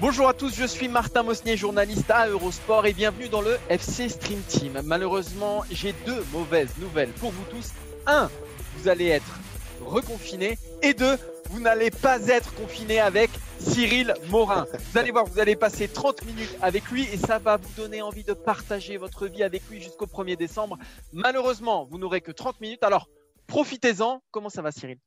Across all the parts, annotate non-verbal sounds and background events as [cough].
Bonjour à tous, je suis Martin Mosnier, journaliste à Eurosport et bienvenue dans le FC Stream Team. Malheureusement, j'ai deux mauvaises nouvelles pour vous tous. Un, vous allez être reconfiné et deux, vous n'allez pas être confiné avec Cyril Morin. Vous allez voir, vous allez passer 30 minutes avec lui et ça va vous donner envie de partager votre vie avec lui jusqu'au 1er décembre. Malheureusement, vous n'aurez que 30 minutes, alors profitez-en. Comment ça va Cyril?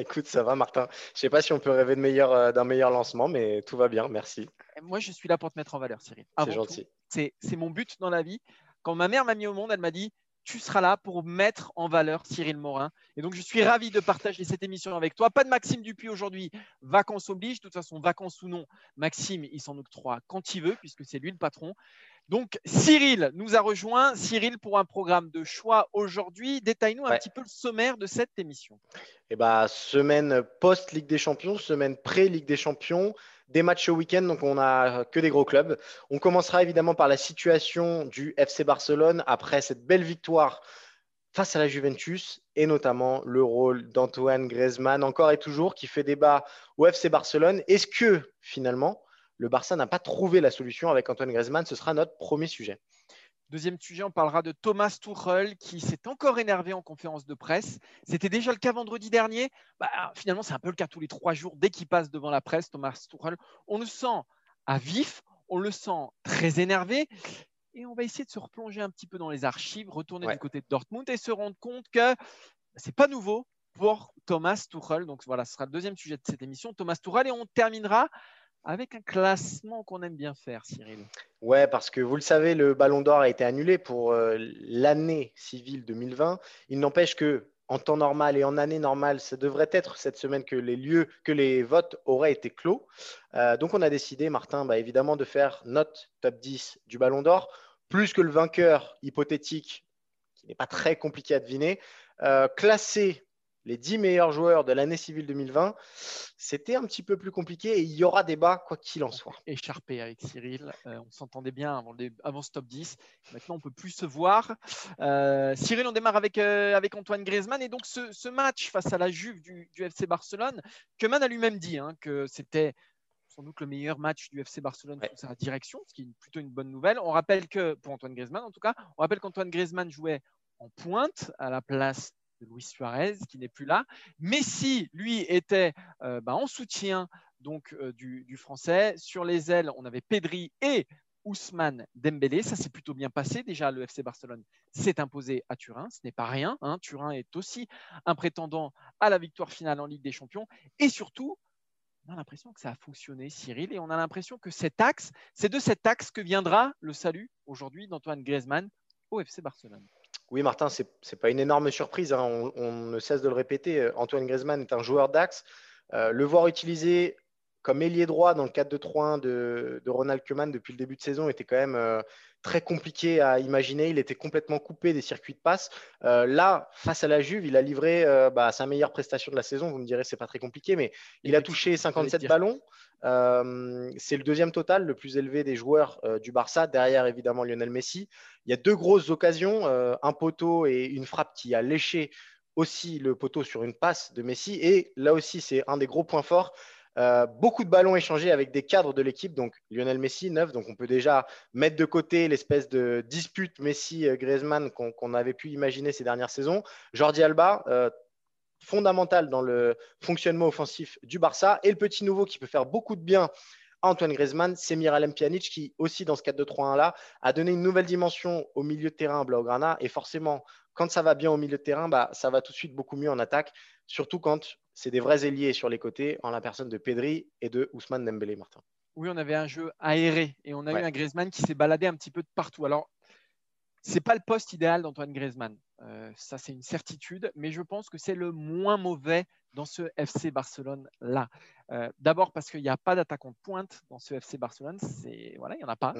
Écoute, ça va, Martin. Je ne sais pas si on peut rêver euh, d'un meilleur lancement, mais tout va bien, merci. Moi, je suis là pour te mettre en valeur, Cyril. C'est gentil. C'est mon but dans la vie. Quand ma mère m'a mis au monde, elle m'a dit tu seras là pour mettre en valeur Cyril Morin. Et donc, je suis ravi de partager cette émission avec toi. Pas de Maxime Dupuis aujourd'hui. Vacances oblige. De toute façon, vacances ou non, Maxime, il s'en octroie quand il veut, puisque c'est lui le patron. Donc, Cyril nous a rejoint. Cyril, pour un programme de choix aujourd'hui, détaille-nous un petit peu le sommaire de cette émission. Eh ben, semaine post-Ligue des Champions, semaine pré-Ligue des Champions, des matchs au week-end, donc on n'a que des gros clubs. On commencera évidemment par la situation du FC Barcelone après cette belle victoire face à la Juventus et notamment le rôle d'Antoine Griezmann, encore et toujours, qui fait débat au FC Barcelone. Est-ce que finalement, le Barça n'a pas trouvé la solution avec Antoine Griezmann. Ce sera notre premier sujet. Deuxième sujet, on parlera de Thomas Tuchel qui s'est encore énervé en conférence de presse. C'était déjà le cas vendredi dernier. Bah, finalement, c'est un peu le cas tous les trois jours. Dès qu'il passe devant la presse, Thomas Tuchel, on le sent à vif, on le sent très énervé. Et on va essayer de se replonger un petit peu dans les archives, retourner du côté de Dortmund et se rendre compte que c'est pas nouveau pour Thomas Tuchel. Donc voilà, ce sera le deuxième sujet de cette émission, Thomas Tuchel. Et on terminera avec un classement qu'on aime bien faire, Cyril. Ouais, parce que vous le savez, le Ballon d'Or a été annulé pour euh, l'année civile 2020. Il n'empêche que en temps normal et en année normale, ça devrait être cette semaine que les votes auraient été clos. Euh, donc, on a décidé, Martin, bah, évidemment, de faire notre top 10 du Ballon d'Or, plus que le vainqueur hypothétique, qui n'est pas très compliqué à deviner, euh, classé les 10 meilleurs joueurs de l'année civile 2020, c'était un petit peu plus compliqué et il y aura débat quoi qu'il en soit. Écharpé avec Cyril, euh, on s'entendait bien avant, avant, ce top 10. Maintenant, on peut plus se voir. Euh, Cyril, on démarre avec, euh, avec Antoine Griezmann et donc ce, match face à la Juve du, FC Barcelone, que Man a lui-même dit hein, que c'était sans doute le meilleur match du FC Barcelone sous sa direction, ce qui est plutôt une bonne nouvelle. On rappelle que, pour Antoine Griezmann en tout cas, on rappelle qu'Antoine Griezmann jouait en pointe à la place de Luis Suarez qui n'est plus là. Messi, lui, était euh, bah, en soutien donc euh, du, français. Sur les ailes, on avait Pedri et Ousmane Dembélé. Ça s'est plutôt bien passé. Déjà, le FC Barcelone s'est imposé à Turin. Ce n'est pas rien. Hein. Turin est aussi un prétendant à la victoire finale en Ligue des Champions. Et surtout, on a l'impression que ça a fonctionné, Cyril, et on a l'impression que cet axe, c'est de cet axe que viendra le salut aujourd'hui d'Antoine Griezmann au FC Barcelone. Oui, Martin, ce n'est pas une énorme surprise. Hein. On, ne cesse de le répéter. Antoine Griezmann est un joueur d'axe. Euh, le voir utilisé comme ailier droit dans le 4-2-3-1 de, Ronald Koeman depuis le début de saison était quand même euh, très compliqué à imaginer. Il était complètement coupé des circuits de passe. là, face à la Juve, il a livré bah, sa meilleure prestation de la saison. Vous me direz, c'est pas très compliqué, mais il a touché 57 ballons. Euh, c'est le deuxième total, le plus élevé des joueurs euh, du Barça, derrière évidemment Lionel Messi. Il y a deux grosses occasions, euh, un poteau et une frappe qui a léché aussi le poteau sur une passe de Messi. Et là aussi, c'est un des gros points forts. Beaucoup de ballons échangés avec des cadres de l'équipe, donc Lionel Messi, neuf, donc on peut déjà mettre de côté l'espèce de dispute Messi-Griezmann qu'on avait pu imaginer ces dernières saisons. Jordi Alba, fondamental dans le fonctionnement offensif du Barça. Et le petit nouveau qui peut faire beaucoup de bien Antoine Griezmann, c'est Miralem Pjanic qui aussi dans ce 4-2-3-1-là a donné une nouvelle dimension au milieu de terrain Blaugrana. Et forcément, quand ça va bien au milieu de terrain, bah, ça va tout de suite beaucoup mieux en attaque, surtout quand c'est des vrais ailiers sur les côtés, en la personne de Pedri et de Ousmane Dembélé, Martin. Oui, on avait un jeu aéré et on a eu un Griezmann qui s'est baladé un petit peu de partout. Alors, c'est pas le poste idéal d'Antoine Griezmann. Euh, ça, c'est une certitude, mais je pense que c'est le moins mauvais dans ce FC Barcelone-là. Euh, d'abord parce qu'il n'y a pas d'attaquant de pointe dans ce FC Barcelone. Voilà, il n'y en a pas.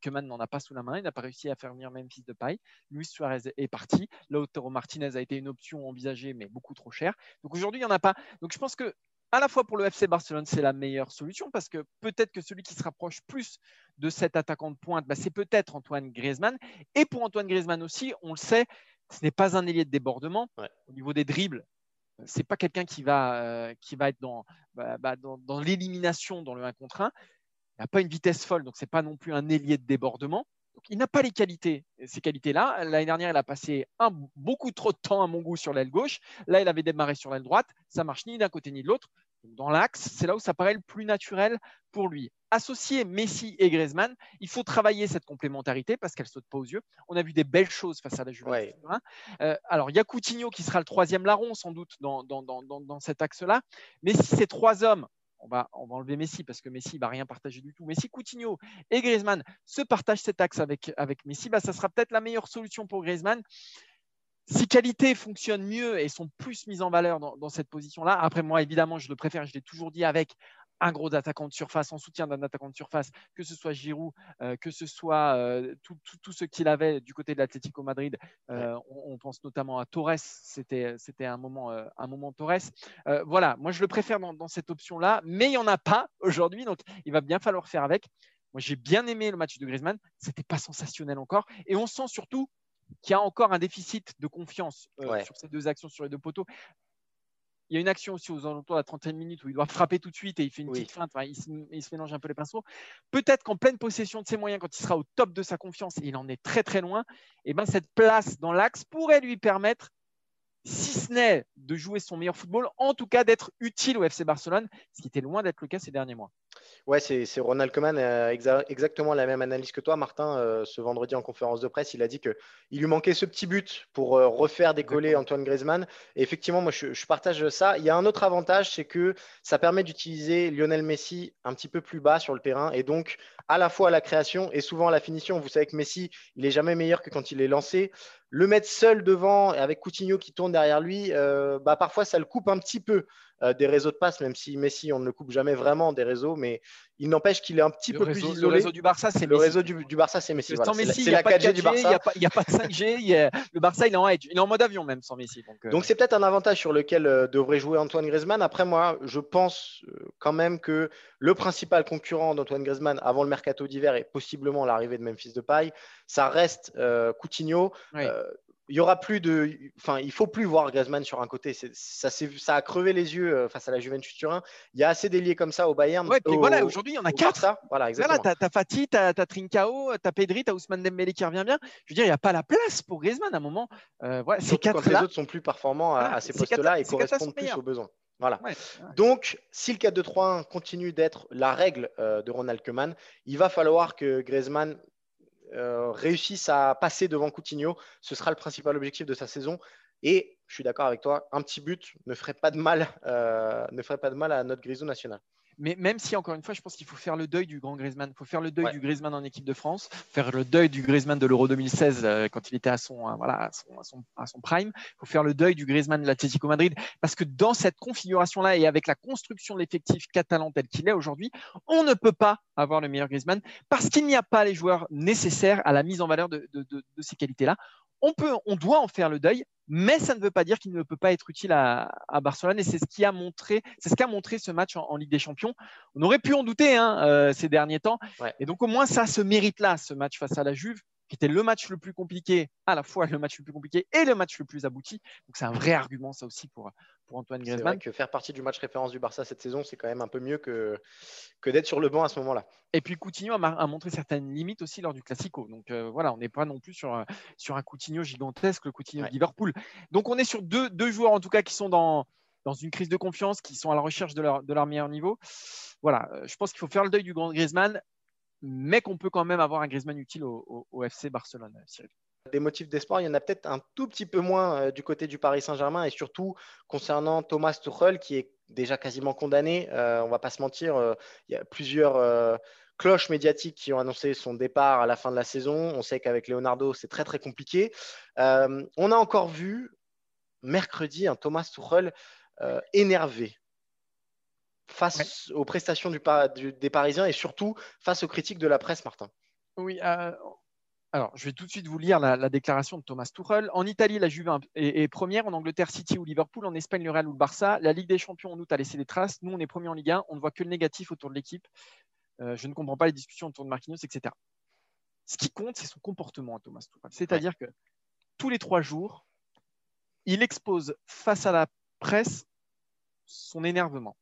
Keman n'en a pas sous la main. Il n'a pas réussi à faire venir Memphis de paille. Luis Suarez est parti. Lautaro Martinez a été une option envisagée, mais beaucoup trop chère. Donc aujourd'hui, il n'y en a pas. Donc je pense que à la fois pour le FC Barcelone, c'est la meilleure solution parce que peut-être que celui qui se rapproche plus de cet attaquant de pointe, bah, c'est peut-être Antoine Griezmann. Et pour Antoine Griezmann aussi, on le sait, ce n'est pas un ailier de débordement. Au niveau des dribbles, c'est pas quelqu'un qui va, euh, qui va être dans, bah, bah, dans, dans l'élimination dans le 1 contre 1. Il n'a pas une vitesse folle, donc c'est pas non plus un ailier de débordement. Il n'a pas les qualités, ces qualités-là. L'année dernière, il a passé un, beaucoup trop de temps à mon goût sur l'aile gauche. Là, il avait démarré sur l'aile droite. Ça marche ni d'un côté ni de l'autre. Dans l'axe, c'est là où ça paraît le plus naturel pour lui. Associer Messi et Griezmann, il faut travailler cette complémentarité parce qu'elle saute pas aux yeux. On a vu des belles choses face à la Juventus. Euh, alors, il y a Coutinho qui sera le troisième larron sans doute dans, dans, dans, dans cet axe-là. Mais si ces trois hommes on va, enlever Messi parce que Messi ne va rien partager du tout. Mais si Coutinho et Griezmann se partagent cet axe avec, avec Messi, bah, ça sera peut-être la meilleure solution pour Griezmann. Si qualité fonctionne mieux et sont plus mises en valeur dans cette position-là, après moi évidemment je le préfère, je l'ai toujours dit avec un gros attaquant de surface en soutien d'un attaquant de surface, que ce soit Giroud, euh, que ce soit euh, tout, ce qu'il avait du côté de l'Atlético Madrid. Euh, on, pense notamment à Torres, c'était un moment, un moment Torres. voilà, moi je le préfère dans, dans cette option-là, mais il n'y en a pas aujourd'hui, donc il va bien falloir faire avec. Moi j'ai bien aimé le match de Griezmann, c'était pas sensationnel encore, et on sent surtout qu'il y a encore un déficit de confiance sur ces deux actions sur les deux poteaux il y a une action aussi aux alentours de la trentaine minutes où il doit frapper tout de suite et il fait une petite feinte. il, se, mélange un peu les pinceaux. Peut-être qu'en pleine possession de ses moyens, quand il sera au top de sa confiance, et il en est très très loin, et eh ben cette place dans l'axe pourrait lui permettre si ce n'est de jouer son meilleur football, en tout cas d'être utile au FC Barcelone, ce qui était loin d'être le cas ces derniers mois. Ouais, c'est Ronald Koeman a exactement la même analyse que toi, Martin. Euh, ce vendredi en conférence de presse, il a dit qu'il lui manquait ce petit but pour euh, refaire décoller Antoine Griezmann. Et effectivement, moi, je, je, partage ça. Il y a un autre avantage, c'est que ça permet d'utiliser Lionel Messi un petit peu plus bas sur le terrain et donc à la fois à la création et souvent à la finition. Vous savez que Messi, il est jamais meilleur que quand il est lancé. Le mettre seul devant, avec Coutinho qui tourne derrière lui, euh, bah, parfois ça le coupe un petit peu. Euh, des réseaux de passe, même si Messi, on ne le coupe jamais vraiment des réseaux, mais il n'empêche qu'il est un petit peu plus isolé. Le réseau du Barça, c'est Le réseau du, Barça, c'est Messi. Sans Messi, c'est la 4G, du Barça. Il n'y a, pas de 5G. le Barça, il est en edge. Il est en mode avion même sans Messi. Donc, euh. c'est peut-être un avantage sur lequel euh, devrait jouer Antoine Griezmann. Après, moi, je pense quand même que le principal concurrent d'Antoine Griezmann avant le mercato d'hiver et possiblement l'arrivée de Memphis de Paille, ça reste Coutinho il y aura plus de, enfin, il faut plus voir Griezmann sur un côté. Ça, ça a crevé les yeux euh, face à la Juventus Turin. Il y a assez d'ailiers comme ça au Bayern. Ouais, puis voilà, aujourd'hui il y en a quatre. Ça. Voilà, exactement. Voilà, t'as Fatih, t'as as Trincao, t'as Pedri, t'as Ousmane Dembélé qui revient bien. Je veux dire, il n'y a pas la place pour Griezmann à un moment. Euh, voilà, ces quatre quand les autres sont plus performants à, ces postes-là et correspondent plus aux besoins. Voilà. Donc, si le 4-2-3-1 continue d'être la règle euh, de Ronald Koeman, il va falloir que Griezmann euh, réussissent à passer devant Coutinho. Ce sera le principal objectif de sa saison. Et je suis d'accord avec toi, un petit but ne ferait pas de mal, euh, ne ferait pas de mal à notre grisou national. Mais même si, encore une fois, je pense qu'il faut faire le deuil du grand Griezmann. Il faut faire le deuil du Griezmann en équipe de France, faire le deuil du Griezmann de l'Euro 2016 euh, quand il était à son, euh, voilà, à son, à son, prime. Il faut faire le deuil du Griezmann de l'Atlético Madrid. Parce que dans cette configuration-là et avec la construction de l'effectif catalan tel qu'il est aujourd'hui, on ne peut pas avoir le meilleur Griezmann parce qu'il n'y a pas les joueurs nécessaires à la mise en valeur de, de, de, de ces qualités-là. On, peut, on doit en faire le deuil, mais ça ne veut pas dire qu'il ne peut pas être utile à, Barcelone et c'est ce qui a montré, c'est ce qu'a montré ce match en, Ligue des Champions. On aurait pu en douter hein, euh, ces derniers temps, et donc au moins ça se mérite là, ce match face à la Juve qui était le match le plus compliqué, à la fois le match le plus compliqué et le match le plus abouti. Donc c'est un vrai argument ça aussi pour, pour Antoine Griezmann. Vrai que faire partie du match référence du Barça cette saison, c'est quand même un peu mieux que, que d'être sur le banc à ce moment-là. Et puis Coutinho a, montré certaines limites aussi lors du Classico. Donc euh, voilà, on n'est pas non plus sur, sur un Coutinho gigantesque, le Coutinho de Liverpool. Donc on est sur deux, deux joueurs en tout cas qui sont dans, dans une crise de confiance, qui sont à la recherche de leur, de leur meilleur niveau. Voilà, euh, je pense qu'il faut faire le deuil du grand Griezmann mais qu'on peut quand même avoir un Griezmann utile au, FC Barcelone, Cyril. Des motifs d'espoir, il y en a peut-être un tout petit peu moins euh, du côté du Paris Saint-Germain et surtout concernant Thomas Tuchel qui est déjà quasiment condamné. Euh, on va pas se mentir, euh, il y a plusieurs cloches médiatiques qui ont annoncé son départ à la fin de la saison. On sait qu'avec Leonardo, c'est très très compliqué. on a encore vu mercredi un Thomas Tuchel énervé face aux prestations des Parisiens et surtout face aux critiques de la presse, Martin. Oui, alors, je vais tout de suite vous lire la, déclaration de Thomas Tuchel. En Italie, la Juve est, première. En Angleterre, City ou Liverpool. En Espagne, le Real ou le Barça. La Ligue des Champions, en août, a laissé des traces. Nous, on est premier en Ligue 1. On ne voit que le négatif autour de l'équipe. Euh, je ne comprends pas les discussions autour de Marquinhos, etc. Ce qui compte, c'est son comportement à Thomas Tuchel. C'est-à-dire que tous les trois jours, il expose face à la presse son énervement.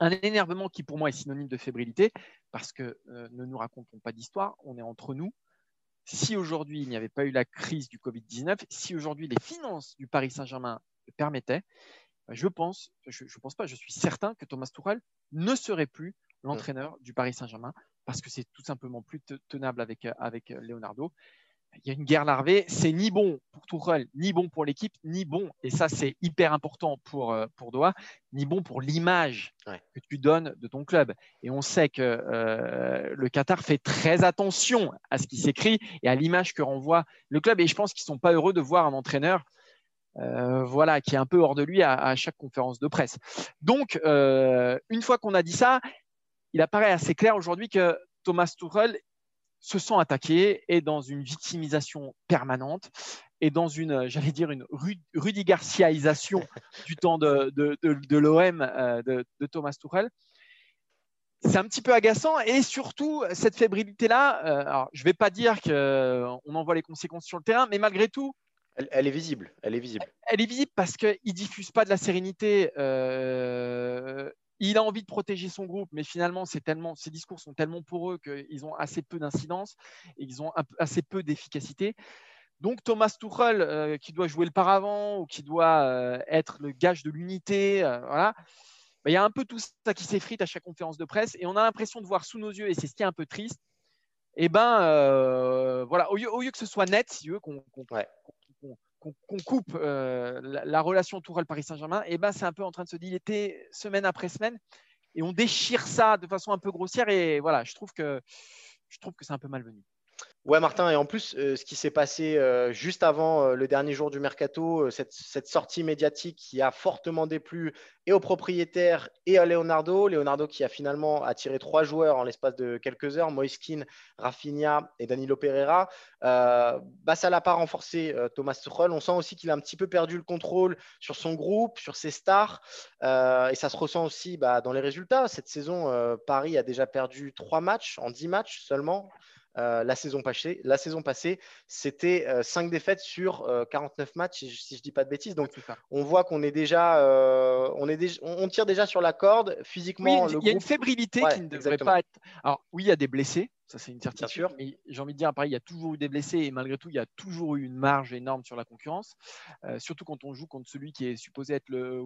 Un énervement qui, pour moi, est synonyme de fébrilité, parce que euh, ne nous racontons pas d'histoire, on est entre nous. Si aujourd'hui il n'y avait pas eu la crise du Covid-19, si aujourd'hui les finances du Paris Saint-Germain le permettaient, bah, je pense, je ne pense pas, je suis certain que Thomas Tuchel ne serait plus l'entraîneur du Paris Saint-Germain parce que c'est tout simplement plus tenable avec, avec Leonardo il y a une guerre larvée. C'est ni bon pour Tourelle, ni bon pour l'équipe, ni bon, et ça c'est hyper important pour, euh, pour Doha, ni bon pour l'image que tu donnes de ton club. Et on sait que euh, le Qatar fait très attention à ce qui s'écrit et à l'image que renvoie le club. Et je pense qu'ils ne sont pas heureux de voir un entraîneur euh, voilà, qui est un peu hors de lui à, chaque conférence de presse. Donc, une fois qu'on a dit ça, il apparaît assez clair aujourd'hui que Thomas Tuchel se sent attaqué et dans une victimisation permanente et dans une, j'allais dire, une Rudy Garciaisation [laughs] du temps de, de, l'OM euh, de, Thomas Tuchel. C'est un petit peu agaçant et surtout cette fébrilité-là, euh, je ne vais pas dire qu'on en voit les conséquences sur le terrain, mais malgré tout, elle, est visible. Elle est visible. Elle, est visible parce qu'il ne diffuse pas de la sérénité. Euh, il a envie de protéger son groupe, mais finalement, tellement, ces discours sont tellement pour eux qu'ils ont assez peu d'incidence et ils ont assez peu d'efficacité. Donc Thomas Tuchel, euh, qui doit jouer le paravent ou qui doit euh, être le gage de l'unité, euh, voilà, bah, il y a un peu tout ça qui s'effrite à chaque conférence de presse et on a l'impression de voir sous nos yeux, et c'est ce qui est un peu triste, et eh ben voilà, au lieu, que ce soit net, si qu'on qu'on coupe euh, la, relation Tourelle-Paris Saint-Germain, et eh ben c'est un peu en train de se dilater semaine après semaine, et on déchire ça de façon un peu grossière, et voilà, je trouve que je trouve que c'est un peu malvenu. Ouais, Martin, et en plus, euh, ce qui s'est passé euh, juste avant euh, le dernier jour du mercato, cette, sortie médiatique qui a fortement déplu et aux propriétaires et à Leonardo. Leonardo qui a finalement attiré trois joueurs en l'espace de quelques heures, Moiskin, Rafinha et Danilo Pereira. bah, ça l'a pas renforcé Thomas Tuchel. On sent aussi qu'il a un petit peu perdu le contrôle sur son groupe, sur ses stars. et ça se ressent aussi bah, dans les résultats. Cette saison, Paris a déjà perdu trois matchs en dix matchs seulement. Euh, la saison passée. La saison passée, c'était 5 euh, défaites sur 49 euh, matchs, si je ne dis pas de bêtises. Donc, on voit qu'on est déjà, on, est on tire déjà sur la corde physiquement. il y a une fébrilité qui ne devrait pas être. Alors, oui, il y a des blessés, ça c'est une certitude. Mais j'ai envie de dire, pareil, il y a toujours eu des blessés et malgré tout, il y a toujours eu une marge énorme sur la concurrence, euh, surtout quand on joue contre celui qui est supposé être le,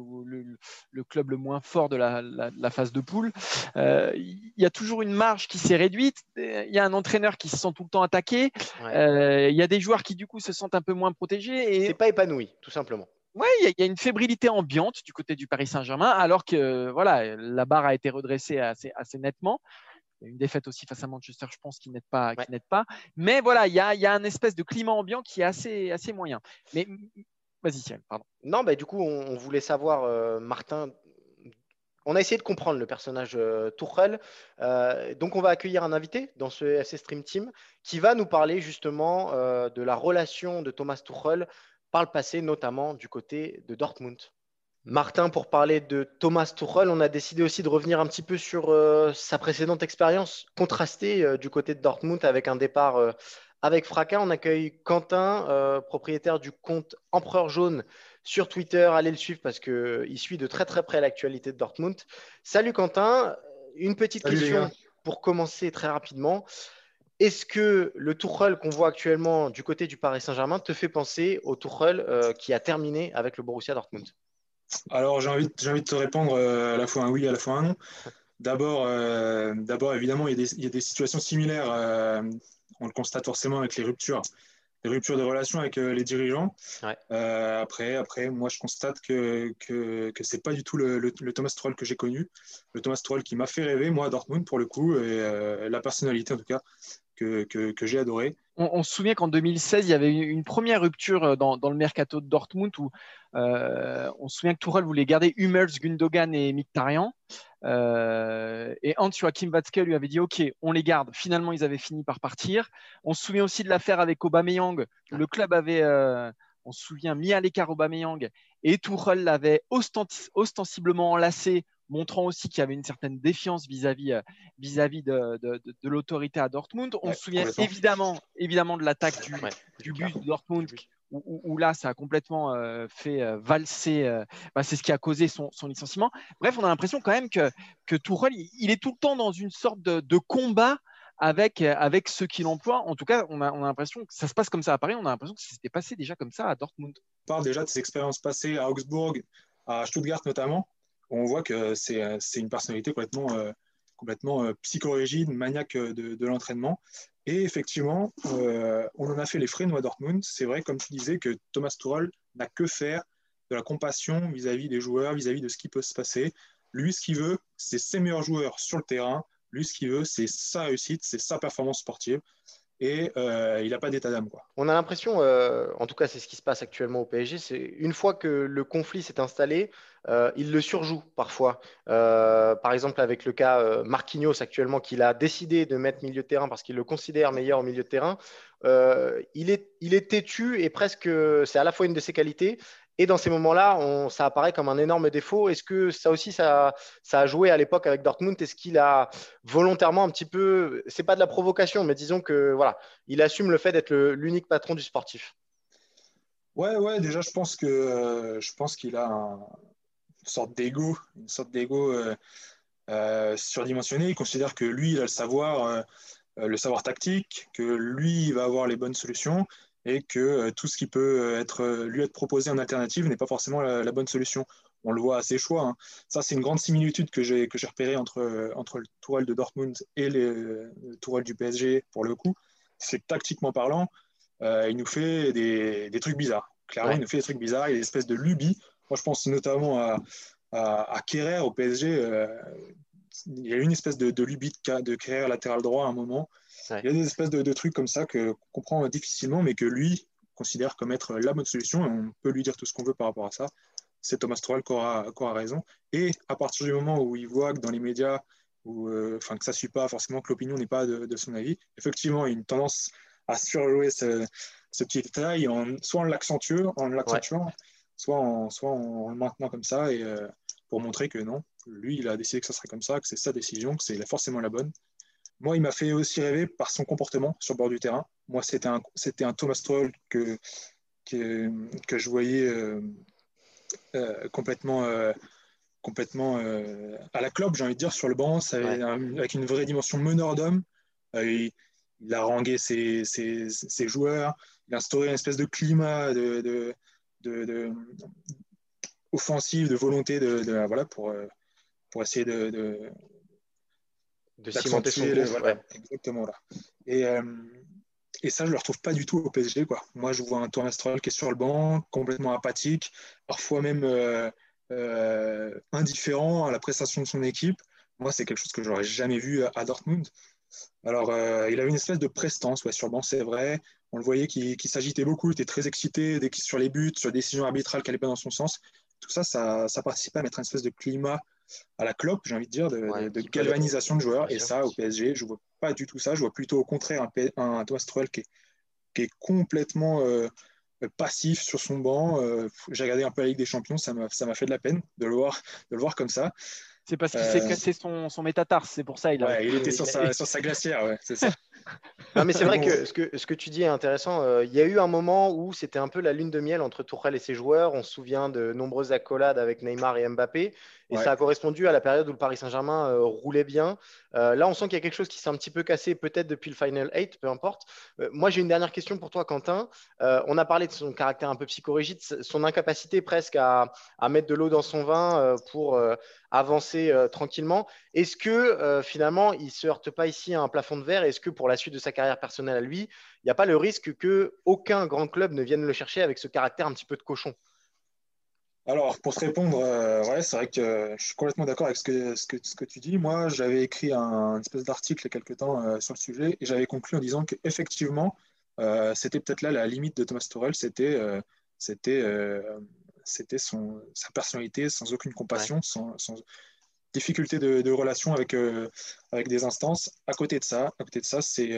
le, club le moins fort de la, la, phase de poule. Euh, il y a toujours une marge qui s'est réduite. Il y a un entraîneur qui se sent tout le temps attaqué. Euh, il y a des joueurs qui du coup se sentent un peu moins protégés. Et... C'est pas épanoui, tout simplement. Oui, il y, a une fébrilité ambiante du côté du Paris Saint-Germain, alors que voilà, la barre a été redressée assez, assez nettement une défaite aussi face à Manchester, je pense, qui n'aide pas, pas. Mais voilà, il y a, y a un espèce de climat ambiant qui est assez, assez moyen. Mais vas-y, pardon. Non, bah, du coup, on, voulait savoir, euh, Martin, on a essayé de comprendre le personnage euh. Euh, donc, on va accueillir un invité dans ce FC Stream Team qui va nous parler justement de la relation de Thomas Tuchel par le passé, notamment du côté de Dortmund. Martin, pour parler de Thomas Tuchel, on a décidé aussi de revenir un petit peu sur euh, sa précédente expérience contrastée euh, du côté de Dortmund avec un départ euh, avec fracas. On accueille Quentin, propriétaire du compte Empereur Jaune sur Twitter. Allez le suivre parce qu'il suit de très très près l'actualité de Dortmund. Salut Quentin, une petite question pour commencer très rapidement. Est-ce que le Tuchel qu'on voit actuellement du côté du Paris Saint-Germain te fait penser au Tuchel qui a terminé avec le Borussia Dortmund? Alors, j'ai envie, envie, de te répondre euh, à la fois un oui, à la fois un non. D'abord, euh, d'abord évidemment, il y, a des, il y, a des, situations similaires. Euh, on le constate forcément avec les ruptures ruptures de relations avec les dirigeants. après, après, moi, je constate que que, que c'est pas du tout le, Thomas Tuchel que j'ai connu, le Thomas Tuchel qui m'a fait rêver, moi, à Dortmund pour le coup, et la personnalité en tout cas que, que, j'ai adoré. On, se souvient qu'en 2016, il y avait une, première rupture dans, dans, le mercato de Dortmund où on se souvient que Tuchel voulait garder Hummels, Gundogan et Mkhitaryan. Euh, et Hans Joachim Watzke lui avait dit Ok, on les garde. Finalement, ils avaient fini par partir. On se souvient aussi de l'affaire avec Aubameyang. Le club avait, euh, on se souvient, mis à l'écart Aubameyang et Tuchel l'avait ostensiblement enlacé, montrant aussi qu'il y avait une certaine défiance vis-à-vis euh, vis-à-vis de, de, l'autorité à Dortmund. On se souvient évidemment, évidemment de l'attaque du, du bus de Dortmund où, là, ça a complètement euh, fait euh, valser. Euh, bah, c'est ce qui a causé son, licenciement. Bref, on a l'impression quand même que, que Tourelle, il, est tout le temps dans une sorte de, combat avec, avec ceux qui l'emploient. En tout cas, on a, on a l'impression que ça se passe comme ça à Paris. On a l'impression que c'était passé déjà comme ça à Dortmund. On parle déjà de ses expériences passées à Augsbourg, à Stuttgart notamment. On voit que c'est une personnalité complètement, complètement maniaque de l'entraînement. Et effectivement, euh, on en a fait les frais, nous, à Dortmund. C'est vrai, comme tu disais, que Thomas Tuchel n'a que faire de la compassion vis-à-vis des joueurs, vis-à-vis de ce qui peut se passer. Lui, ce qu'il veut, c'est ses meilleurs joueurs sur le terrain. Lui, ce qu'il veut, c'est sa réussite, c'est sa performance sportive et euh, il n'a pas d'état d'âme. On a l'impression, euh, en tout cas c'est ce qui se passe actuellement au PSG, c'est une fois que le conflit s'est installé, euh, il le surjoue parfois. par exemple avec le cas Marquinhos actuellement, qu'il a décidé de mettre milieu de terrain parce qu'il le considère meilleur au milieu de terrain. il, est, il est têtu et presque, c'est à la fois une de ses qualités et dans ces moments-là, ça apparaît comme un énorme défaut. Est-ce que ça aussi, ça, ça a joué à l'époque avec Dortmund? Est-ce qu'il a volontairement un petit peu, c'est pas de la provocation, mais disons que voilà, il assume le fait d'être l'unique patron du sportif. Ouais, ouais. Déjà, je pense que euh, je pense qu'il a sorte d'ego, une sorte d'ego euh, euh, surdimensionné. Il considère que lui, il a le savoir, le savoir tactique, que lui, il va avoir les bonnes solutions et que euh, tout ce qui peut euh, être, euh, lui être proposé en alternative n'est pas forcément la, bonne solution. On le voit à ses choix. Hein. Ça, c'est une grande similitude que j'ai repérée entre, entre le Tourelle de Dortmund et le Tourelle du PSG, pour le coup. C'est que tactiquement parlant, il nous fait des, des trucs bizarres. Clairement, il nous fait des trucs bizarres. Il y a des espèces de lubies. Moi, je pense notamment à, à, Kerrer au PSG. il y a une espèce de, de lubie de, de Kerrer latéral droit à un moment. Il y a des espèces de, trucs comme ça qu'on comprend difficilement, mais que lui considère comme être la bonne solution. Et on peut lui dire tout ce qu'on veut par rapport à ça. C'est Thomas Tuchel qui aura, raison. Et à partir du moment où il voit que dans les médias, ou euh, que ça ne suit pas forcément, que l'opinion n'est pas de, son avis, effectivement, il y a une tendance à surjouer ce, petit détail, en, soit en l'accentuant, en l'accentuant, soit, en, soit en le maintenant comme ça, et euh, pour montrer que non, lui, il a décidé que ça serait comme ça, que c'est sa décision, que c'est forcément la bonne, moi, il m'a fait aussi rêver par son comportement sur le bord du terrain. Moi, c'était un, c'était un Thomas Troll que, que, que je voyais euh, euh, complètement, complètement à la clope, j'ai envie de dire, sur le banc, avec une vraie dimension meneur d'homme. Il, a rangé ses, ses, ses, joueurs, il a instauré une espèce de climat de, de, de, offensif, de volonté de, voilà, pour, pour essayer de, de cimenter son Exactement là. Et, euh, et, ça, je ne le retrouve pas du tout au PSG. Quoi. Moi, je vois un Thomas Stroll qui est sur le banc, complètement apathique, parfois même euh, euh, indifférent à la prestation de son équipe. Moi, c'est quelque chose que je n'aurais jamais vu à, Dortmund. Alors, il avait une espèce de prestance ouais, sur le banc, c'est vrai. On le voyait qui, s'agitait beaucoup, il était très excité dès sur les buts, sur les décisions arbitrales qui n'allaient pas dans son sens. Tout ça, ça, ça participait à mettre une espèce de climat à la clope, j'ai envie de dire, de, galvanisation de joueurs. Et ça, au PSG, je ne vois pas du tout ça. Je vois plutôt au contraire un, un Thomas Tuchel qui est, qui est complètement euh, passif sur son banc. Euh, j'ai regardé un peu la Ligue des Champions, ça m'a fait de la peine de le voir, de le voir comme ça. C'est parce qu'il s'est euh, cassé son, son métatarse, c'est pour ça. Il, a... il était [laughs] sur, sa, sur sa glacière, ouais, c'est ça. [laughs] Non, mais c'est vrai que ce, que ce que tu dis est intéressant. il y a eu un moment où c'était un peu la lune de miel entre Tourelle et ses joueurs. On se souvient de nombreuses accolades avec Neymar et Mbappé. Et ça a correspondu à la période où le Paris Saint-Germain euh, roulait bien. Euh, là, on sent qu'il y a quelque chose qui s'est un petit peu cassé, peut-être depuis le Final 8, peu importe. moi, j'ai une dernière question pour toi, Quentin. on a parlé de son caractère un peu psychorigide, son incapacité presque à, à mettre de l'eau dans son vin pour avancer tranquillement. Est-ce que finalement, il ne se heurte pas ici à un plafond de verre? Est-ce que pour la suite de sa carrière personnelle à lui, il n'y a pas le risque que aucun grand club ne vienne le chercher avec ce caractère un petit peu de cochon? Alors, pour te répondre, euh, ouais, c'est vrai que je suis complètement d'accord avec ce que, ce, que, ce que tu dis. Moi, j'avais écrit un, espèce d'article il y a quelques temps euh, sur le sujet et j'avais conclu en disant qu'effectivement, euh, c'était peut-être là la limite de Thomas Torel, c'était c'était c'était son, sa personnalité sans aucune compassion, sans, sans, difficulté de, de relation avec, avec des instances. À côté de ça, à côté de ça c'est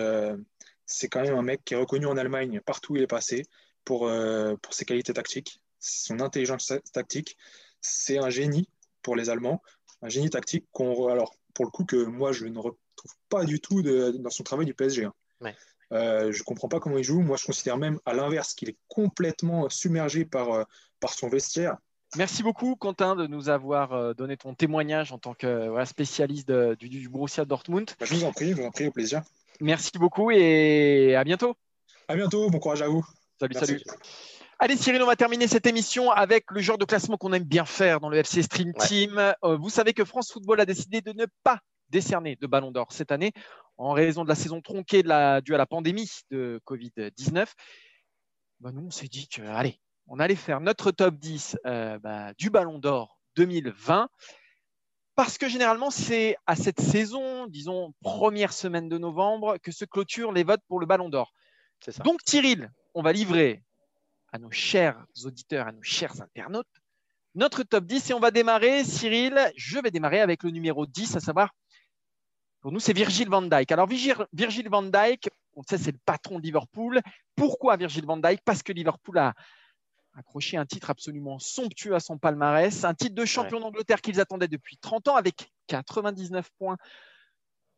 c'est quand même un mec qui est reconnu en Allemagne partout où il est passé pour, pour ses qualités tactiques son intelligence tactique. C'est un génie pour les Allemands, un génie tactique qu'on, alors pour le coup que moi je ne retrouve pas du tout dans son travail du PSG. Hein. Euh, je ne comprends pas comment il joue. Moi, je considère même à l'inverse qu'il est complètement submergé par, euh, par son vestiaire. Merci beaucoup, Quentin, de nous avoir euh, donné ton témoignage en tant que spécialiste du, du, Borussia Dortmund. Bah, je vous en prie, je vous en prie, au plaisir. Merci beaucoup et à bientôt. À bientôt, bon courage à vous. Salut, salut. Allez Cyril, on va terminer cette émission avec le genre de classement qu'on aime bien faire dans le FC Stream Team. Euh, vous savez que France Football a décidé de ne pas décerner de ballon d'or cette année en raison de la saison tronquée de la, due à la pandémie de Covid-19. Bah, nous, on s'est dit que, allez, on allait faire notre top 10 euh, bah, du ballon d'or 2020 parce que généralement, c'est à cette saison, disons première semaine de novembre, que se clôturent les votes pour le ballon d'or. Donc Cyril, on va livrer à nos chers auditeurs, à nos chers internautes, notre top 10. Et on va démarrer, Cyril, je vais démarrer avec le numéro 10, à savoir, pour nous, c'est Virgil van Dijk. Alors, Virgil van Dijk, on sait, c'est le patron de Liverpool. Pourquoi Virgil van Dijk? Parce que Liverpool a accroché un titre absolument somptueux à son palmarès, un titre de champion d'Angleterre qu'ils attendaient depuis 30 ans avec 99 points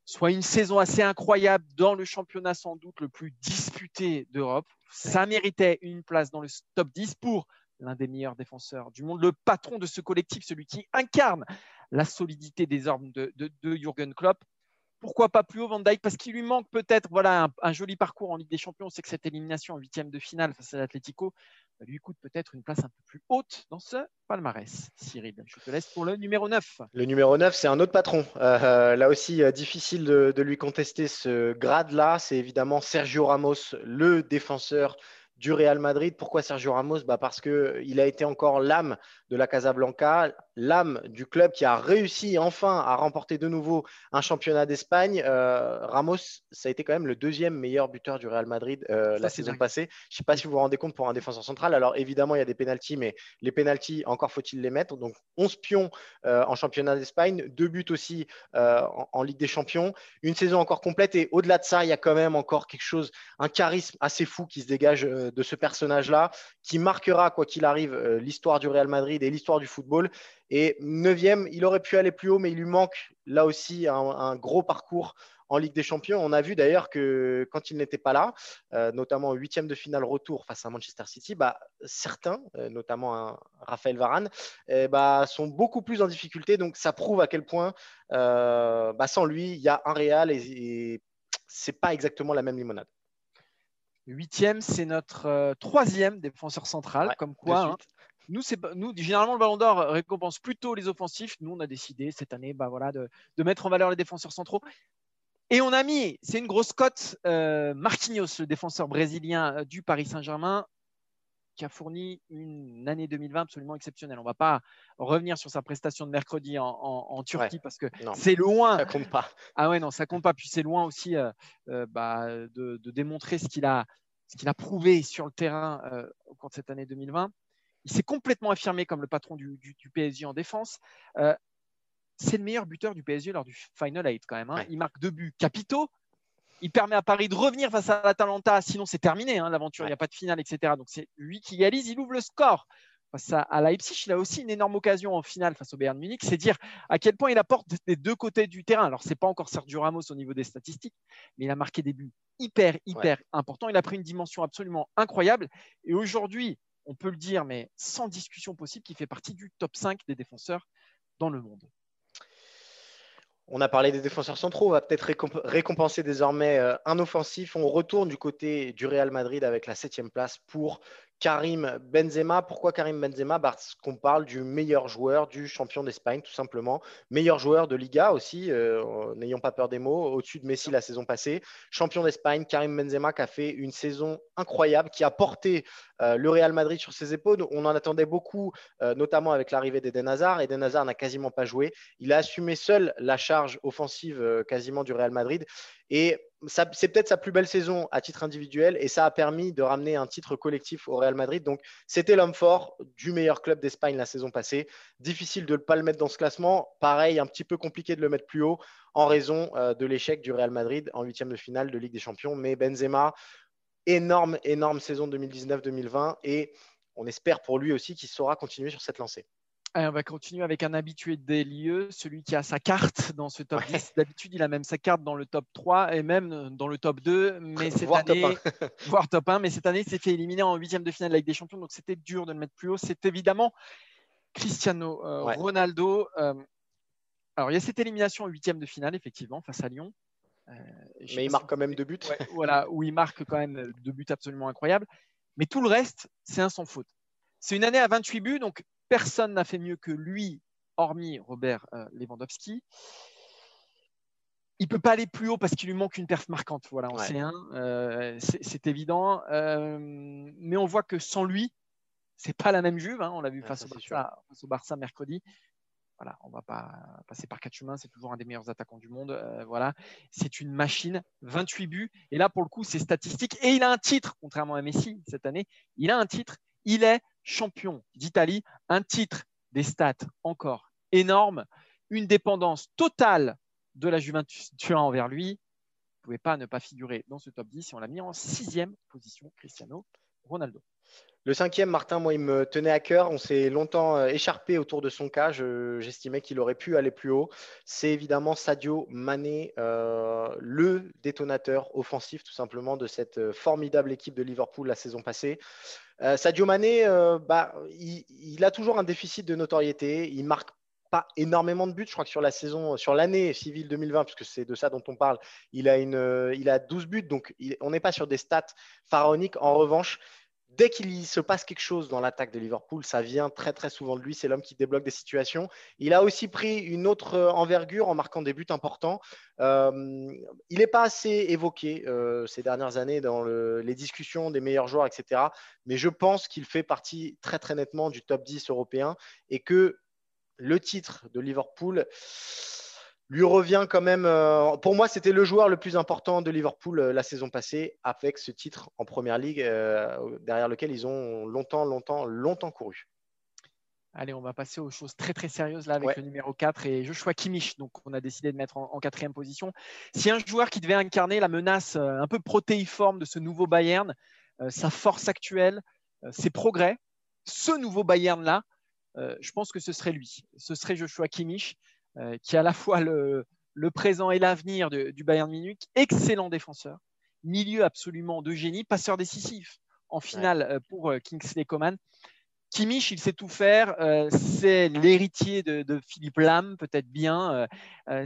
soit une saison assez incroyable dans le championnat sans doute le plus disputé d'Europe. Ça méritait une place dans le top 10 pour l'un des meilleurs défenseurs du monde, le patron de ce collectif, celui qui incarne la solidité des armes de, Jürgen Klopp pourquoi pas plus haut Van Dijk? Parce qu'il lui manque peut-être voilà, un, joli parcours en Ligue des Champions. C'est que cette élimination en huitième de finale face à l'Atlético lui coûte peut-être une place un peu plus haute dans ce palmarès. Cyril, je te laisse pour le numéro 9. Le numéro 9, c'est un autre patron. Euh, là aussi, euh, difficile de, de, lui contester ce grade-là. C'est évidemment Sergio Ramos, le défenseur du Real Madrid. Pourquoi Sergio Ramos? Bah Parce qu'il a été encore l'âme de la Casablanca, l'âme du club qui a réussi enfin à remporter de nouveau un championnat d'Espagne. Euh, Ramos, ça a été quand même le deuxième meilleur buteur du Real Madrid euh, la saison passée. Je ne sais pas si vous vous rendez compte pour un défenseur central. Alors évidemment, il y a des pénalties, mais les pénalties, encore faut-il les mettre. Donc 11 pions euh, en championnat d'Espagne, deux buts aussi en, en, Ligue des Champions. Une saison encore complète. Et au-delà de ça, il y a quand même encore quelque chose, un charisme assez fou qui se dégage de ce personnage-là, qui marquera, quoi qu'il arrive, l'histoire du Real Madrid et l'histoire du football. Et neuvième, il aurait pu aller plus haut, mais il lui manque là aussi un, gros parcours en Ligue des Champions. On a vu d'ailleurs que quand il n'était pas là, euh, notamment au huitième de finale retour face à Manchester City, bah, certains, euh, notamment un Raphaël Varane, eh bah, sont beaucoup plus en difficulté. Donc ça prouve à quel point euh, bah, sans lui, il y a un Real et, et c'est pas exactement la même limonade. Huitième, c'est notre troisième défenseur central, comme quoi nous, nous, généralement, le Ballon d'Or récompense plutôt les offensifs. Nous, on a décidé cette année bah, voilà, de, mettre en valeur les défenseurs centraux. Et on a mis, c'est une grosse cote, euh, Marquinhos, le défenseur brésilien euh, du Paris Saint-Germain, qui a fourni une année 2020 absolument exceptionnelle. On ne va pas revenir sur sa prestation de mercredi en, Turquie parce que c'est loin. Ça compte pas. Ah ouais, non, ça compte pas. Puis c'est loin aussi euh, bah, de, démontrer ce qu'il a, qu'il a prouvé sur le terrain au cours de cette année 2020. Il s'est complètement affirmé comme le patron du, PSG en défense. Euh, c'est le meilleur buteur du PSG lors du Final 8 quand même. Hein. Il marque deux buts capitaux. Il permet à Paris de revenir face à l'Atalanta. Sinon, c'est terminé hein, l'aventure. Il n'y a pas de finale, etc. Donc, c'est lui qui égalise. Il ouvre le score face à, Leipzig. Il a aussi une énorme occasion en finale face au Bayern Munich. C'est dire à quel point il apporte des deux côtés du terrain. Alors, ce n'est pas encore Sergio Ramos au niveau des statistiques, mais il a marqué des buts hyper, hyper importants. Il a pris une dimension absolument incroyable. Et aujourd'hui, on peut le dire, mais sans discussion possible, qui fait partie du top 5 des défenseurs dans le monde. On a parlé des défenseurs centraux, on va peut-être récompenser désormais euh, un offensif. On retourne du côté du Real Madrid avec la septième place pour Karim Benzema. Pourquoi Karim Benzema? Parce qu'on parle du meilleur joueur du champion d'Espagne, tout simplement. Meilleur joueur de Liga aussi, euh, n'ayons pas peur des mots, au-dessus de Messi la saison passée. Champion d'Espagne, Karim Benzema qui a fait une saison incroyable, qui a porté euh, le Real Madrid sur ses épaules. On en attendait beaucoup, euh, notamment avec l'arrivée d'Eden Hazard. Eden Hazard n'a quasiment pas joué. Il a assumé seul la charge offensive quasiment du Real Madrid. Et c'est peut-être sa plus belle saison à titre individuel et ça a permis de ramener un titre collectif au Real Madrid. Donc, c'était l'homme fort du meilleur club d'Espagne la saison passée. Difficile de ne pas le mettre dans ce classement. Pareil, un petit peu compliqué de le mettre plus haut en raison euh, de l'échec du Real Madrid en huitième de finale de Ligue des Champions. Mais Benzema, énorme, énorme saison 2019-2020 et on espère pour lui aussi qu'il saura continuer sur cette lancée on va continuer avec un habitué des lieux, celui qui a sa carte dans ce top 10. D'habitude, il a même sa carte dans le top 3 et même dans le top 2. Mais cette année, voire top 1. [laughs] [laughs] Mais cette année, il s'est fait éliminer en huitième de finale de la Ligue des Champions. Donc, c'était dur de le mettre plus haut. C'est évidemment Cristiano euh, Ronaldo. Euh, alors, il y a cette élimination en huitième de finale, effectivement, face à Lyon. Euh, mais il marque quand même deux buts. voilà, où il marque quand même deux buts absolument incroyables. Mais tout le reste, c'est un sans faute. C'est une année à 28 buts, donc Personne n'a fait mieux que lui, hormis Robert euh, Lewandowski. Il ne peut pas aller plus haut parce qu'il lui manque une perf marquante. Voilà, on sait, euh, c'est évident. Euh, mais on voit que sans lui, c'est pas la même Juve. Hein. on l'a vu face, au Barça, mercredi. Voilà, on va pas passer par quatre chemins, c'est toujours un des meilleurs attaquants du monde. voilà, c'est une machine, 28 buts. Et là, pour le coup, c'est statistique. Et il a un titre, contrairement à Messi cette année. Il a un titre. Il est champion d'Italie, un titre des stats encore énorme, une dépendance totale de la Juventus [laughs] envers lui. ne pouvait pas ne pas figurer dans ce top 10 et on l'a mis en sixième position, Cristiano Ronaldo. Le cinquième, Martin, moi, il me tenait à cœur. On s'est longtemps euh, écharpé autour de son cas. J'estimais qu'il aurait pu aller plus haut. C'est évidemment Sadio Mané, euh, le détonateur offensif, tout simplement, de cette euh, formidable équipe de Liverpool la saison passée. Sadio Mané, bah, il, a toujours un déficit de notoriété. Il marque pas énormément de buts. Je crois que sur la saison, sur l'année civile 2020, puisque c'est de ça dont on parle, il a, une, il a 12 buts. Donc, on n'est pas sur des stats pharaoniques. En revanche, dès qu'il se passe quelque chose dans l'attaque de Liverpool, ça vient très très souvent de lui. C'est l'homme qui débloque des situations. Il a aussi pris une autre euh, envergure en marquant des buts importants. Euh, il n'est pas assez évoqué euh, ces dernières années dans les discussions des meilleurs joueurs, etc. Mais je pense qu'il fait partie très très nettement du top 10 européen et que le titre de Liverpool lui revient quand même. Euh, pour moi, c'était le joueur le plus important de Liverpool euh, la saison passée, avec ce titre en première ligue, euh, derrière lequel ils ont longtemps, longtemps, longtemps couru. Allez, on va passer aux choses très très sérieuses là avec le numéro 4 et Joshua Kimmich. Donc, on a décidé de mettre en, quatrième position. Si un joueur qui devait incarner la menace un peu protéiforme de ce nouveau Bayern, sa force actuelle, ses progrès, ce nouveau Bayern là, je pense que ce serait lui. Ce serait Joshua Kimmich. Euh, qui est à la fois le, présent et l'avenir du Bayern Munich, excellent défenseur, milieu absolument de génie, passeur décisif en finale euh, pour euh, Kingsley Coman. Kimmich, il sait tout faire. c'est l'héritier de, Philippe Lam, peut-être bien.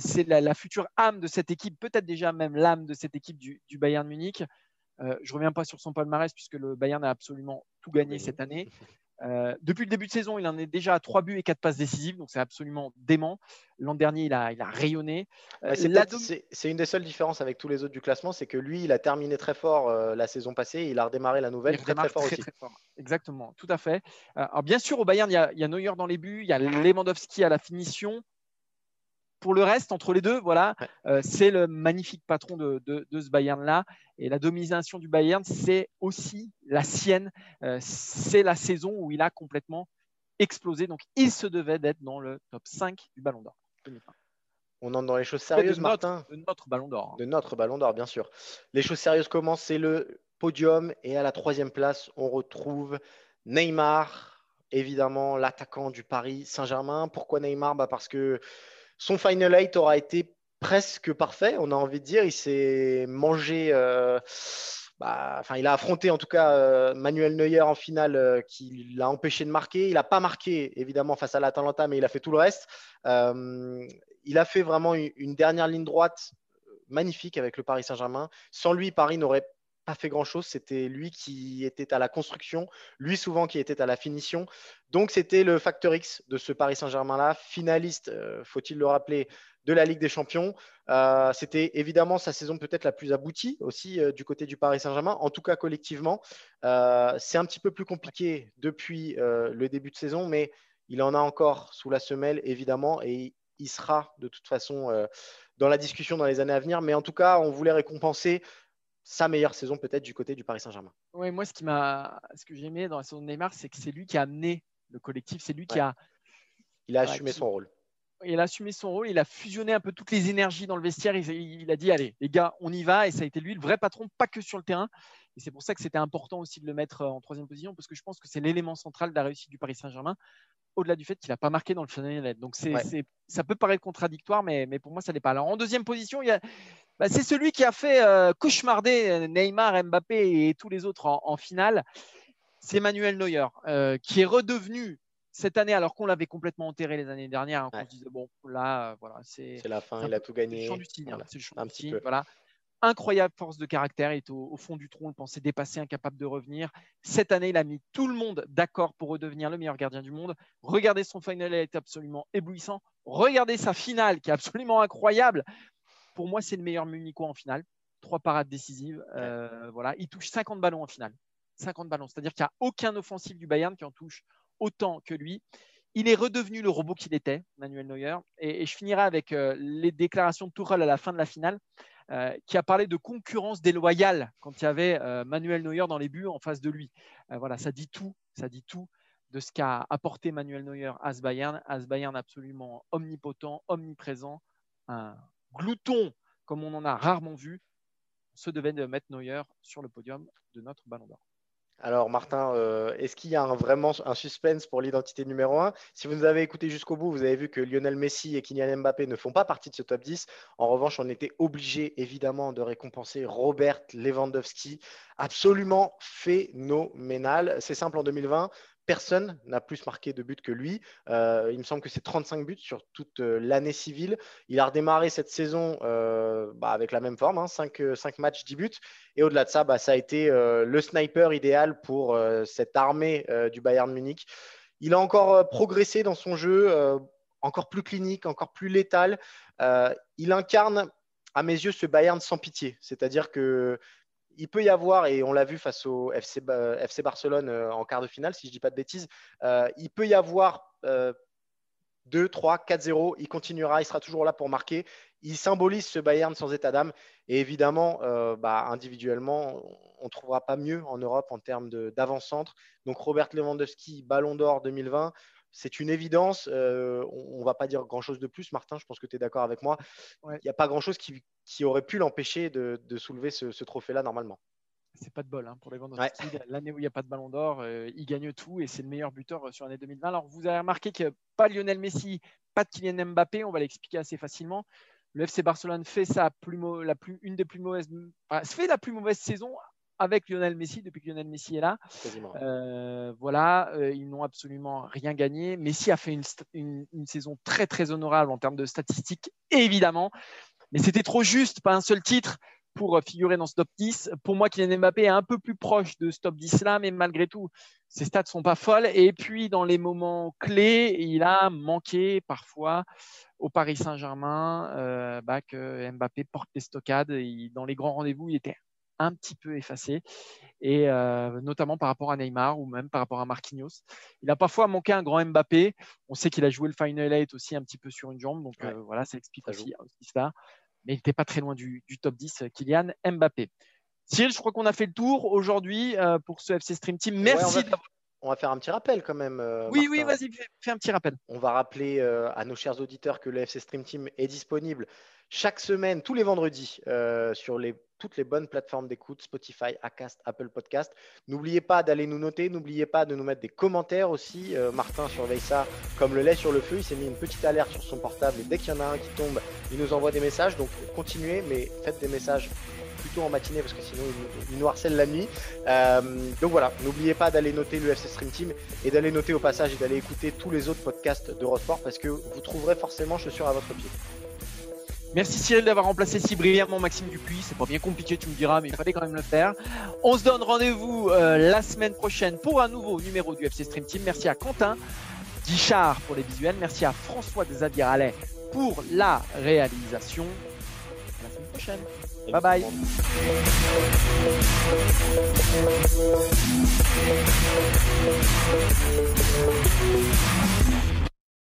c'est la, future âme de cette équipe, peut-être déjà même l'âme de cette équipe du, Bayern Munich. je ne reviens pas sur son palmarès puisque le Bayern a absolument tout gagné cette année. [laughs] Euh, depuis le début de saison, il en est déjà à 3 buts et 4 passes décisives, donc c'est absolument dément. L'an dernier, il a, il a rayonné. Euh, c'est une des seules différences avec tous les autres du classement, c'est que lui, il a terminé très fort euh, la saison passée, il a redémarré la nouvelle très, très, fort aussi. Exactement, tout à fait. alors bien sûr, au Bayern, il y, a, il y, a, Neuer dans les buts, il y a Lewandowski à la finition, pour le reste, entre les deux, voilà, euh, c'est le magnifique patron de, ce Bayern-là. Et la domination du Bayern, c'est aussi la sienne. Euh, c'est la saison où il a complètement explosé. Donc, il se devait d'être dans le top 5 du Ballon d'Or. On entre dans les choses sérieuses, de Martin. de notre Ballon d'Or. De notre Ballon d'Or, bien sûr. Les choses sérieuses commencent, c'est le podium. Et à la troisième place, on retrouve Neymar, évidemment l'attaquant du Paris Saint-Germain. Pourquoi Neymar? Bah Parce que son Final Eight aura été presque parfait, on a envie de dire. Il s'est mangé, euh, bah, enfin, il a affronté en tout cas Manuel Neuer en finale qui l'a empêché de marquer. Il n'a pas marqué évidemment face à l'Atalanta, mais il a fait tout le reste. il a fait vraiment une dernière ligne droite magnifique avec le Paris Saint-Germain. Sans lui, Paris n'aurait pas fait grand-chose. C'était lui qui était à la construction, lui souvent qui était à la finition. Donc c'était le facteur X de ce Paris Saint-Germain-là, finaliste, euh, faut-il le rappeler, de la Ligue des Champions. Euh, c'était évidemment sa saison peut-être la plus aboutie aussi euh, du côté du Paris Saint-Germain, en tout cas collectivement. C'est un petit peu plus compliqué depuis le début de saison, mais il en a encore sous la semelle, évidemment, et il sera de toute façon dans la discussion dans les années à venir. Mais en tout cas, on voulait récompenser sa meilleure saison peut-être du côté du Paris Saint-Germain. Oui, moi, ce, qui m'a, ce que j'ai aimé dans la saison de Neymar, c'est que c'est lui qui a amené le collectif, c'est lui qui a. Il a assumé son rôle. Il a assumé son rôle, il a fusionné un peu toutes les énergies dans le vestiaire. Il, a dit Allez, les gars, on y va. Et ça a été lui le vrai patron, pas que sur le terrain. Et c'est pour ça que c'était important aussi de le mettre euh, en troisième position, parce que je pense que c'est l'élément central de la réussite du Paris Saint-Germain, au-delà du fait qu'il n'a pas marqué dans le final. Donc c'est, ça peut paraître contradictoire, mais, mais pour moi, ça n'est pas. Alors en deuxième position, il bah, c'est celui qui a fait euh, cauchemarder euh, Neymar, Mbappé et tous les autres en, finale. C'est Manuel Neuer, euh, qui est redevenu cette année, alors qu'on l'avait complètement enterré les années dernières, hein, on se disait, bon, là, voilà, c'est. la fin, il a tout gagné. C'est le champ du signe, voilà. Incroyable force de caractère, il est au, fond du trou, on le pensait dépassé, incapable de revenir. Cette année, il a mis tout le monde d'accord pour redevenir le meilleur gardien du monde. Regardez son final, il est absolument éblouissant. Regardez sa finale, qui est absolument incroyable. Pour moi, c'est le meilleur Munico en finale. Trois parades décisives. Euh, voilà. Il touche 50 ballons en finale. 50 ballons. C'est-à-dire qu'il n'y a aucun offensif du Bayern qui en touche autant que lui. Il est redevenu le robot qu'il était, Manuel Neuer. Et, je finirai avec euh, les déclarations de Tourelle à la fin de la finale, euh, qui a parlé de concurrence déloyale quand il y avait Manuel Neuer dans les buts en face de lui. voilà, ça dit tout. Ça dit tout de ce qu'a apporté Manuel Neuer à ce Bayern. À ce Bayern absolument omnipotent, omniprésent, un, glouton comme on en a rarement vu, se devait de mettre Neuer sur le podium de notre Ballon d'Or. Alors Martin, euh, est-ce qu'il y a vraiment un suspense pour l'identité numéro 1 Si vous nous avez écouté jusqu'au bout, vous avez vu que Lionel Messi et Kylian Mbappé ne font pas partie de ce top 10. En revanche, on était obligé évidemment de récompenser Robert Lewandowski, absolument phénoménal. C'est simple en 2020, personne n'a plus marqué de buts que lui. Euh, il me semble que c'est 35 buts sur toute euh, l'année civile. Il a redémarré cette saison euh, bah, avec la même forme, 5, hein, matchs, 10 buts. Et au-delà de ça, bah, ça a été le sniper idéal pour cette armée du Bayern Munich. Il a encore progressé dans son jeu, encore plus clinique, encore plus létal. il incarne à mes yeux ce Bayern sans pitié. C'est-à-dire que il peut y avoir, et on l'a vu face au FC, Barcelone euh, en quart de finale, si je ne dis pas de bêtises, euh, il peut y avoir 2, 3, 4-0, il continuera, il sera toujours là pour marquer. Il symbolise ce Bayern sans état d'âme. Et évidemment, euh, bah, individuellement, on ne trouvera pas mieux en Europe en termes d'avant-centre. Donc Robert Lewandowski, Ballon d'Or 2020, c'est une évidence. Euh, on ne va pas dire grand-chose de plus, Martin, je pense que tu es d'accord avec moi. Il n'y a pas grand-chose qui, aurait pu l'empêcher de, soulever ce, trophée-là normalement. C'est pas de bol hein, pour les L'année où il n'y a pas de ballon d'or, euh, il gagne tout et c'est le meilleur buteur euh, sur l'année 2020. Alors vous avez remarqué que pas Lionel Messi, pas de Kylian Mbappé, on va l'expliquer assez facilement. Le FC Barcelone fait sa plus, la plus une des plus mauvaises, fait la plus mauvaise saison avec Lionel Messi depuis que Lionel Messi est là. Euh, voilà, euh, ils n'ont absolument rien gagné. Messi a fait une, saison très très honorable en termes de statistiques, évidemment, mais c'était trop juste, pas un seul titre pour figurer dans ce top 10. Pour moi, Kylian Mbappé est un peu plus proche de ce top 10 là, mais malgré tout, ses stats sont pas folles. Et puis dans les moments clés, il a manqué parfois au Paris Saint-Germain, euh, bah, que Mbappé porte les stockades. dans les grands rendez-vous, il était un petit peu effacé, et euh, notamment par rapport à Neymar ou même par rapport à Marquinhos. Il a parfois manqué un grand Mbappé. On sait qu'il a joué le Final 8 aussi un petit peu sur une jambe, donc euh, voilà, ça explique aussi, cela. Mais il n'était pas très loin du, top 10, Kylian Mbappé. Cyril, je crois qu'on a fait le tour aujourd'hui euh, pour ce FC Stream Team. Merci on va faire un petit rappel quand même. oui, oui, vas-y, fais un petit rappel. On va rappeler à nos chers auditeurs que le FC Stream Team est disponible chaque semaine, tous les vendredis, sur les toutes les bonnes plateformes d'écoute, Spotify, Acast, Apple Podcast. N'oubliez pas d'aller nous noter, n'oubliez pas de nous mettre des commentaires aussi. Euh, Martin surveille ça comme le lait sur le feu. Il s'est mis une petite alerte sur son portable et dès qu'il y en a un qui tombe, il nous envoie des messages. Donc continuez, mais faites des messages plutôt en matinée parce que sinon il, nous harcèle la nuit. Euh, donc voilà, n'oubliez pas d'aller noter l'UFC Stream Team et d'aller noter au passage et d'aller écouter tous les autres podcasts d'Eurosport parce que vous trouverez forcément chaussures à votre pied. Merci Cyril d'avoir remplacé si brillamment Maxime Dupuis. C'est pas bien compliqué, tu me diras, mais il fallait quand même le faire. On se donne rendez-vous euh, la semaine prochaine pour un nouveau numéro du FC Stream Team. Merci à Quentin Guichard pour les visuels. Merci à François Xavier Allais pour la réalisation. À la semaine prochaine. Bye bye.